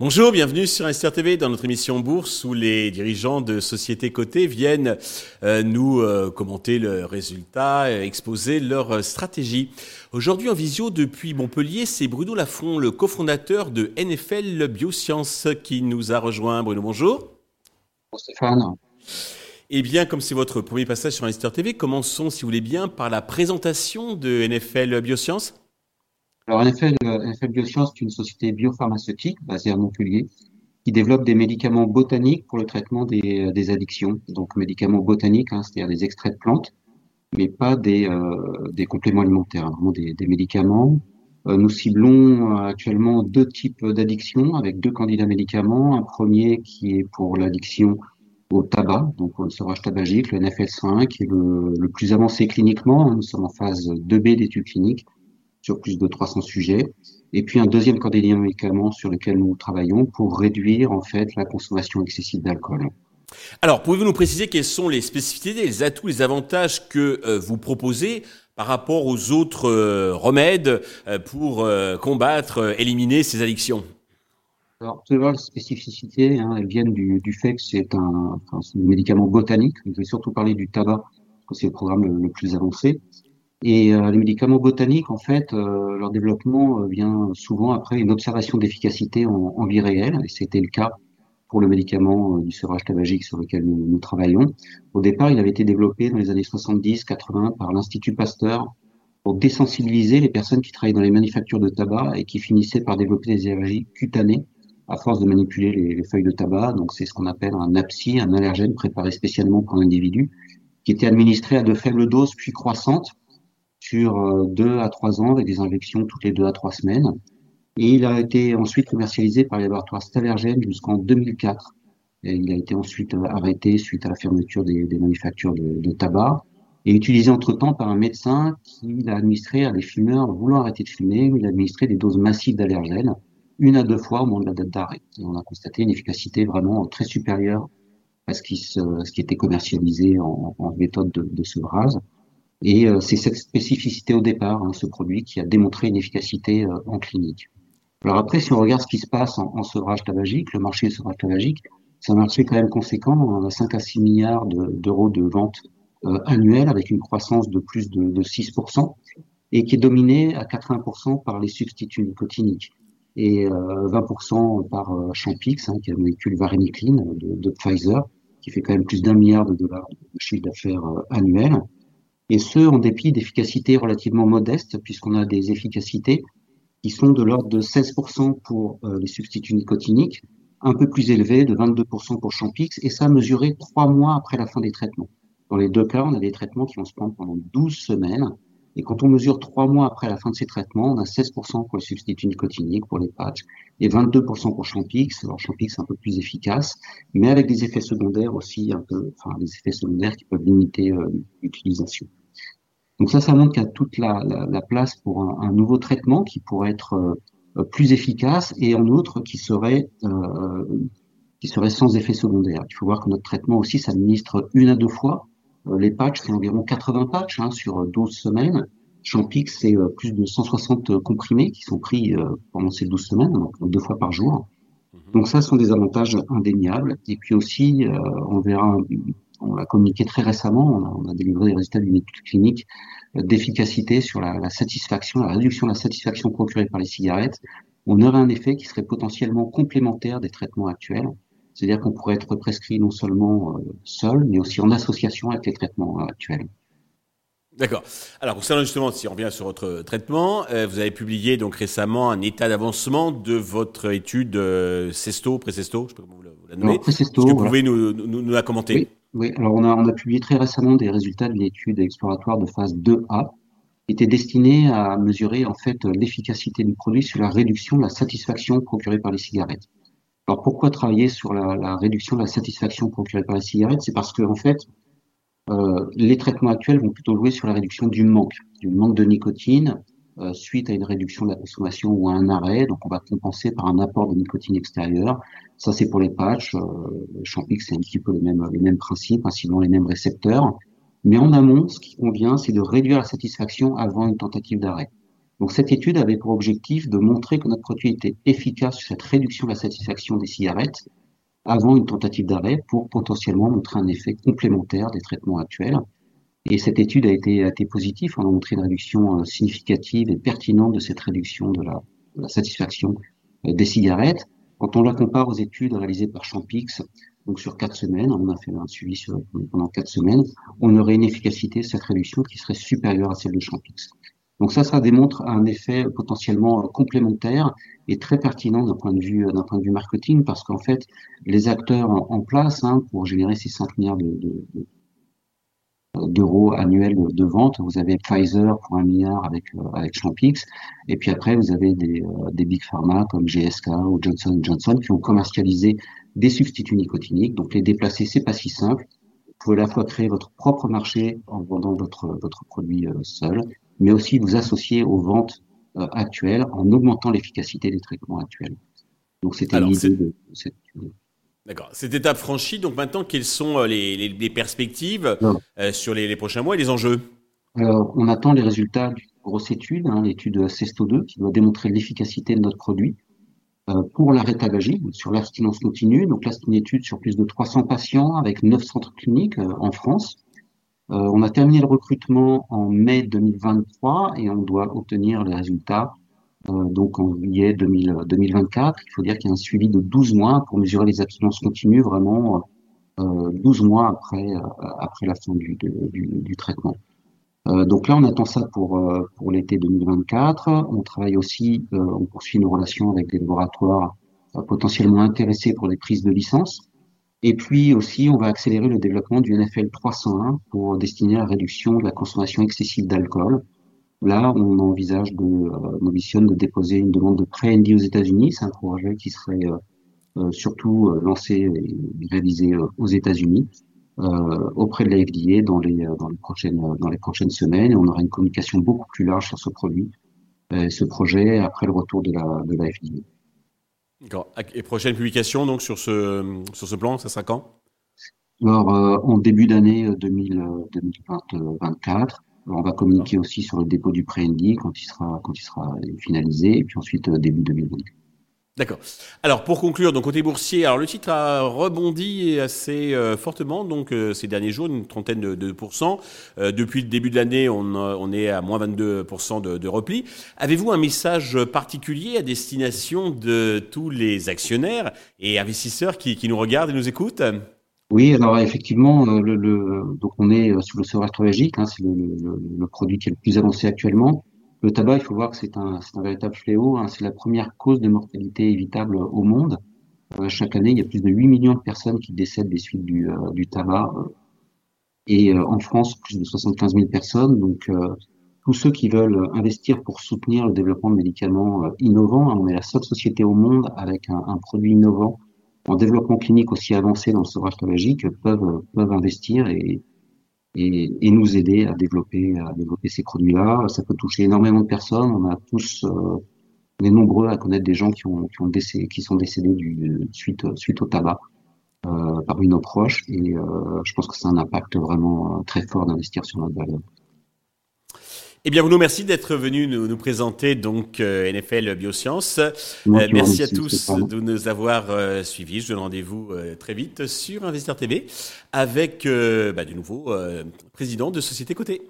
Bonjour, bienvenue sur Investir TV dans notre émission Bourse où les dirigeants de sociétés cotées viennent euh, nous euh, commenter leurs résultats, euh, exposer leur stratégie. Aujourd'hui en visio depuis Montpellier, c'est Bruno Lafont, le cofondateur de NFL Biosciences qui nous a rejoint. Bruno, bonjour. Bonjour Stéphane. Eh bien, comme c'est votre premier passage sur Investir TV, commençons, si vous voulez bien, par la présentation de NFL Biosciences. Alors, NFL, NFL Biosciences est une société biopharmaceutique basée à Montpellier qui développe des médicaments botaniques pour le traitement des, des addictions. Donc, médicaments botaniques, hein, c'est-à-dire des extraits de plantes, mais pas des, euh, compléments alimentaires, hein, vraiment des, médicaments. Euh, nous ciblons euh, actuellement deux types d'addictions avec deux candidats médicaments. Un premier qui est pour l'addiction au tabac, donc au sevrage tabagique, le NFL5, qui est le, plus avancé cliniquement. Nous sommes en phase 2B d'études cliniques sur plus de 300 sujets. Et puis un deuxième candidat médicament sur lequel nous travaillons pour réduire en fait la consommation excessive d'alcool. Alors, pouvez-vous nous préciser quelles sont les spécificités, les atouts, les avantages que euh, vous proposez par rapport aux autres euh, remèdes euh, pour combattre, éliminer ces addictions? Alors, tout d'abord, les spécificités, hein, elles viennent du, fait que c'est un, médicament botanique. Je vais surtout parler du tabac, parce que c'est le programme le, plus avancé. Et euh, les médicaments botaniques, en fait, euh, leur développement euh, vient souvent après une observation d'efficacité en, en, vie réelle, et c'était le cas pour le médicament du sevrage tabagique sur lequel nous, nous, travaillons. Au départ, il avait été développé dans les années 70-80 par l'Institut Pasteur pour désensibiliser les personnes qui travaillaient dans les manufactures de tabac et qui finissaient par développer des allergies cutanées à force de manipuler les, les feuilles de tabac. Donc c'est ce qu'on appelle un APSI, un allergène préparé spécialement pour l'individu, qui était administré à de faibles doses puis croissantes sur euh, deux à trois ans avec des injections toutes les deux à trois semaines. Et il a été ensuite commercialisé par les laboratoires Stalergen jusqu'en 2004. Et il a été ensuite euh, arrêté suite à la fermeture des, manufactures de, de, tabac et utilisé entre-temps par un médecin qui l'a administré à des fumeurs voulant arrêter de fumer. Il a administré des doses massives d'allergènes, une à deux fois au moment de la date d'arrêt. Et on a constaté une efficacité vraiment très supérieure à ce qui, était commercialisé en, méthode de, sevrage. Et euh, c'est cette spécificité au départ, hein, ce produit, qui a démontré une efficacité euh, en clinique. Alors après, si on regarde ce qui se passe en, en sevrage tabagique, le marché du sevrage tabagique, c'est un marché quand même conséquent, on a 5 à 6 milliards d'euros de, de, ventes euh, annuelles avec une croissance de plus de, de 6% et qui est dominé à 80% par les substituts nicotiniques et euh, 20% par euh, Champix, hein, qui est un molécule varenicline de, Pfizer, qui fait quand même plus d'un milliard de dollars de chiffre d'affaires euh, annuel et ce, en dépit d'efficacités relativement modestes, puisqu'on a des efficacités qui sont de l'ordre de 16% pour euh, les substituts nicotiniques, un peu plus élevées, de 22% pour Champix, et ça mesuré trois mois après la fin des traitements. Dans les deux cas, on a des traitements qui vont se prendre pendant 12 semaines, et quand on mesure trois mois après la fin de ces traitements, on a 16% pour les substituts nicotiniques, pour les patchs, et 22% pour Champix. Alors Champix est un peu plus efficace, mais avec des effets secondaires aussi, un peu, enfin des effets secondaires qui peuvent limiter euh, l'utilisation. Donc ça, ça montre qu'il y a toute la, la, la place pour un, nouveau traitement qui pourrait être euh, plus efficace et en outre qui serait euh, qui serait sans effet secondaire. Il faut voir que notre traitement aussi s'administre une à deux fois. Euh, les patchs, c'est environ 80 patchs hein, sur 12 semaines. Champix, c'est euh, plus de 160 comprimés qui sont pris euh, pendant ces 12 semaines, donc deux fois par jour. Mhm. Donc ça, ce sont des avantages indéniables. Et puis aussi, on verra on l'a communiqué très récemment, on a, on a, délivré des résultats d'une étude clinique euh, d'efficacité sur la, la, satisfaction, la réduction de la satisfaction procurée par les cigarettes. On aurait un effet qui serait potentiellement complémentaire des traitements actuels. C'est-à-dire qu'on pourrait être prescrit non seulement euh, seul, mais aussi en association avec les traitements actuels. D'accord. Alors concernant justement, si on revient sur votre traitement, euh, vous avez publié donc récemment un état d'avancement de votre étude euh, CESTO, pré-CESTO, je sais pas comment vous la nommez. Est-ce que vous voilà. pouvez nous, nous, nous, la commenter? Oui. Oui, alors on a, on a publié très récemment des résultats d'une étude exploratoire de phase 2A qui était destinée à mesurer en fait l'efficacité du produit sur la réduction de la satisfaction procurée par les cigarettes. Alors pourquoi travailler sur la, la réduction de la satisfaction procurée par les cigarettes C'est parce que en fait, euh, les traitements actuels vont plutôt jouer sur la réduction du manque, du manque de nicotine suite à une réduction de la consommation ou à un arrêt. Donc, on va compenser par un apport de nicotine extérieure. Ça, c'est pour les patchs. Euh, Champix, c'est un petit peu les mêmes, les mêmes principes, hein, sinon les mêmes récepteurs. Mais en amont, ce qui convient, c'est de réduire la satisfaction avant une tentative d'arrêt. Donc cette étude avait pour objectif de montrer que notre produit était efficace sur cette réduction de la satisfaction des cigarettes avant une tentative d'arrêt pour potentiellement montrer un effet complémentaire des traitements actuels. Et cette étude a été, a été positive, on a montré une réduction euh, significative et pertinente de cette réduction de la, satisfaction euh, des cigarettes. Quand on la compare aux études réalisées par Champix, donc sur quatre semaines, on a fait un suivi pendant quatre semaines, on aurait une efficacité de cette réduction qui serait supérieure à celle de Champix. Donc ça, ça démontre un effet potentiellement complémentaire et très pertinent d'un point de vue d'un point de vue marketing, parce qu'en fait, les acteurs en, place hein, pour générer ces 5 milliards de, de, d'euros annuels de, vente. Vous avez Pfizer pour un milliard avec euh, avec Champix, et puis après vous avez des, euh, des big pharma comme GSK ou Johnson Johnson qui ont commercialisé des substituts nicotiniques. Donc les déplacer, c'est pas si simple. Vous pouvez à la fois créer votre propre marché en vendant votre votre produit euh, seul, mais aussi vous associer aux ventes actuelles en augmentant l'efficacité des traitements actuels. Donc c'était l'idée de cette D'accord. Cette étape franchie, donc maintenant, quelles sont euh, les, perspectives euh, sur les, prochains mois et les enjeux? Alors, on attend les résultats d'une grosse étude, hein, l'étude CESTO2, qui doit démontrer l'efficacité de notre produit euh, pour l'arrêt tabagique, sur l'abstinence continue. Donc là, c'est une étude sur plus de 300 patients avec 9 centres cliniques en France. On a terminé le recrutement en mai 2023 et on doit obtenir les résultats euh, donc en juillet 2024. Il faut dire qu'il y a un suivi de 12 mois pour mesurer les abstinences continues, vraiment euh, 12 mois après, euh, après la fin du, du, traitement. Euh, donc là, on attend ça pour, euh, pour l'été 2024. On travaille aussi, on poursuit nos relations avec des laboratoires potentiellement intéressés pour les prises de licence. Et puis aussi, on va accélérer le développement du NFL 301 pour destiner à la réduction de la consommation excessive d'alcool. Là, on envisage de, euh, on ambitionne de déposer une demande de pré-ND aux États-Unis. C'est un projet qui serait euh, euh, surtout lancé et réalisé aux États-Unis auprès de la FDA dans les dans les prochaines dans les prochaines semaines. Et on aura une communication beaucoup plus large sur ce produit, ce projet après le retour de la de la FDA. D'accord. Et prochaine publication donc sur ce sur ce plan, ça sera quand? Alors en début d'année 2024 on va communiquer aussi sur le dépôt du pré-ND quand il sera quand il sera finalisé et puis ensuite euh, début 2020. D'accord. Alors pour conclure, donc côté boursier, alors le titre a rebondi assez euh, fortement donc euh, ces derniers jours, une trentaine de, de pourcents. depuis le début de l'année, on, est à moins 22 de, de repli. Avez-vous un message particulier à destination de tous les actionnaires et investisseurs qui, nous regardent et nous écoutent? Oui, alors effectivement, euh, donc on est euh, sur le sevrage tabagique, hein, c'est le, produit qui est le plus avancé actuellement. Le tabac, il faut voir que c'est un, un, véritable fléau, hein, c'est la première cause de mortalité évitable au monde. Euh, chaque année, il y a plus de 8 millions de personnes qui décèdent des suites du, du tabac. et en France, plus de 75 000 personnes. Donc, tous ceux qui veulent investir pour soutenir le développement de médicaments innovants, hein, on est la seule société au monde avec un, un produit innovant en développement clinique aussi avancé dans le sevrage tabagique peuvent, peuvent investir et, et, et, nous aider à développer, à développer ces produits-là. Ça peut toucher énormément de personnes. On a tous, euh, on est nombreux à connaître des gens qui ont, qui ont décédé, qui sont décédés du, suite, suite au tabac. Euh, par une approche et euh, je pense que c'est un impact vraiment euh, très fort d'investir sur notre valeur. Eh bien, Bruno, merci d'être venu nous, nous, présenter donc euh, NFL Biosciences. Euh, merci à tous de nous avoir euh, suivis. Je donne rendez-vous très vite sur Investir TV avec bah, du nouveau président de Société Côté.